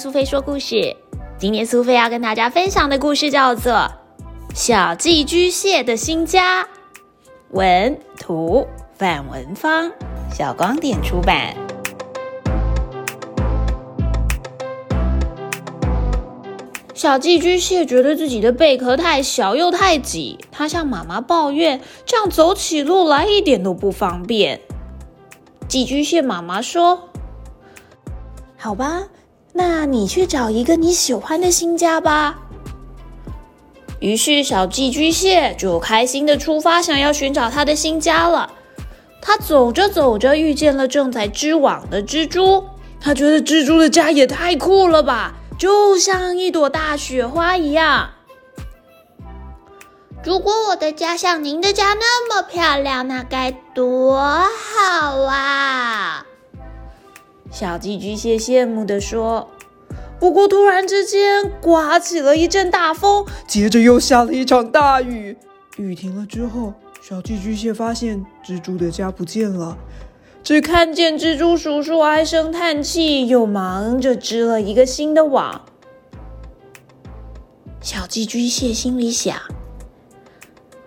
苏菲说故事。今天苏菲要跟大家分享的故事叫做《小寄居蟹的新家》，文图范文芳，小光点出版。小寄居蟹觉得自己的贝壳太小又太挤，它向妈妈抱怨，这样走起路来一点都不方便。寄居蟹妈妈说：“好吧，那你去找一个你喜欢的新家吧。”于是小寄居蟹就开心的出发，想要寻找它的新家了。它走着走着，遇见了正在织网的蜘蛛。它觉得蜘蛛的家也太酷了吧！就像一朵大雪花一样。如果我的家像您的家那么漂亮，那该多好啊！小寄居蟹羡慕地说。不过，突然之间刮起了一阵大风，接着又下了一场大雨。雨停了之后，小寄居蟹发现蜘蛛的家不见了。只看见蜘蛛叔叔唉声叹气，又忙着织了一个新的网。小寄居蟹心里想：“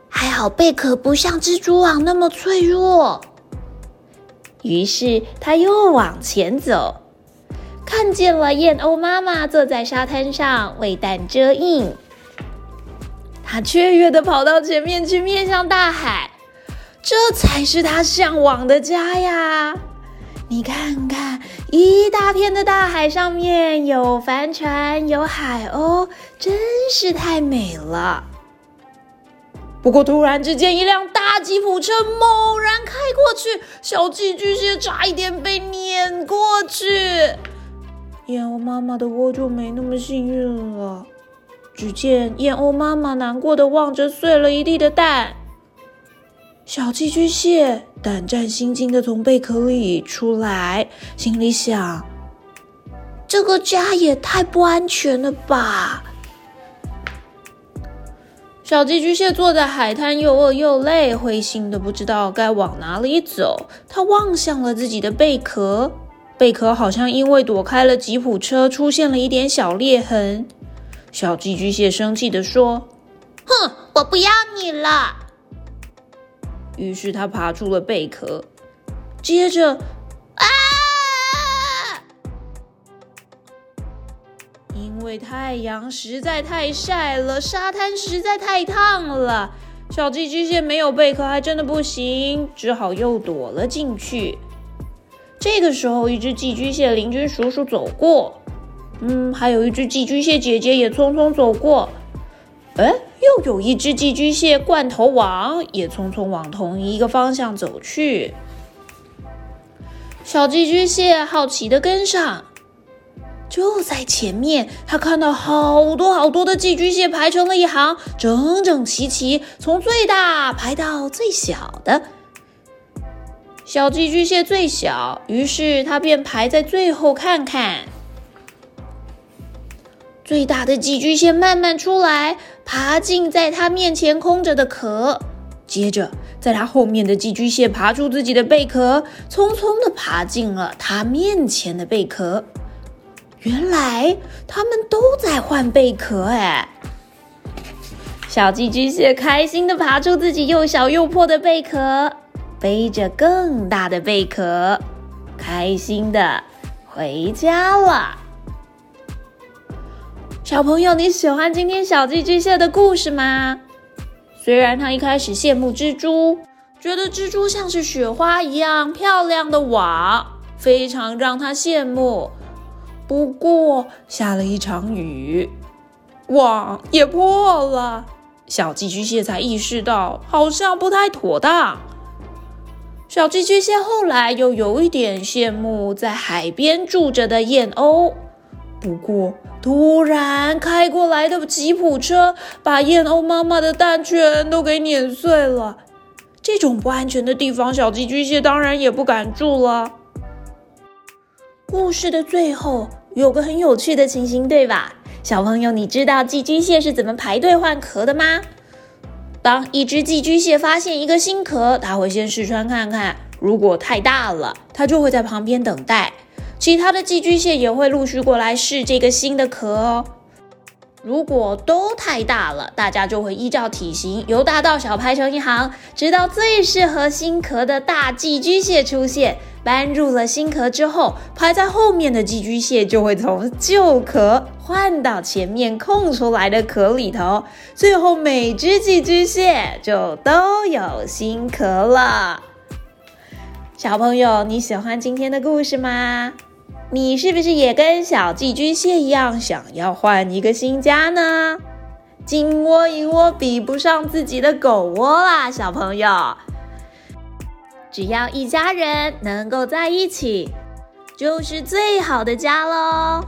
还好贝壳不像蜘蛛网那么脆弱。”于是他又往前走，看见了燕鸥妈妈坐在沙滩上为蛋遮阴。他雀跃的跑到前面去，面向大海。这才是他向往的家呀！你看看，一大片的大海上面有帆船，有海鸥，真是太美了。不过，突然之间，一辆大吉普车猛然开过去，小寄居蟹差一点被碾过去。燕鸥妈妈的窝就没那么幸运了。只见燕鸥妈妈难过的望着碎了一地的蛋。小寄居蟹胆战心惊的从贝壳里出来，心里想：“这个家也太不安全了吧！”小寄居蟹坐在海滩，又饿又累，灰心的不知道该往哪里走。他望向了自己的贝壳，贝壳好像因为躲开了吉普车，出现了一点小裂痕。小寄居蟹生气的说：“哼，我不要你了！”于是他爬出了贝壳，接着，因为太阳实在太晒了，沙滩实在太烫了，小寄居蟹没有贝壳还真的不行，只好又躲了进去。这个时候，一只寄居蟹邻居叔叔走过，嗯，还有一只寄居蟹姐姐也匆匆走过，哎。又有一只寄居蟹罐头王也匆匆往同一个方向走去。小寄居蟹好奇的跟上，就在前面，他看到好多好多的寄居蟹排成了一行，整整齐齐，从最大排到最小的。小寄居蟹最小，于是它便排在最后看看。最大的寄居蟹慢慢出来，爬进在它面前空着的壳。接着，在它后面的寄居蟹爬出自己的贝壳，匆匆的爬进了它面前的贝壳。原来，他们都在换贝壳。哎，小寄居蟹开心的爬出自己又小又破的贝壳，背着更大的贝壳，开心的回家了。小朋友，你喜欢今天小寄居蟹的故事吗？虽然他一开始羡慕蜘蛛，觉得蜘蛛像是雪花一样漂亮的网，非常让他羡慕。不过下了一场雨，网也破了，小寄居蟹才意识到好像不太妥当。小寄居蟹后来又有一点羡慕在海边住着的燕鸥。不过，突然开过来的吉普车把燕鸥妈妈的蛋全都给碾碎了。这种不安全的地方，小寄居蟹当然也不敢住了。故事的最后有个很有趣的情形，对吧？小朋友，你知道寄居蟹是怎么排队换壳的吗？当一只寄居蟹发现一个新壳，它会先试穿看看，如果太大了，它就会在旁边等待。其他的寄居蟹也会陆续过来试这个新的壳哦。如果都太大了，大家就会依照体型由大到小排成一行，直到最适合新壳的大寄居蟹出现。搬入了新壳之后，排在后面的寄居蟹就会从旧壳换到前面空出来的壳里头，最后每只寄居蟹就都有新壳了。小朋友，你喜欢今天的故事吗？你是不是也跟小寄居蟹一样，想要换一个新家呢？金窝银窝比不上自己的狗窝啦，小朋友。只要一家人能够在一起，就是最好的家喽。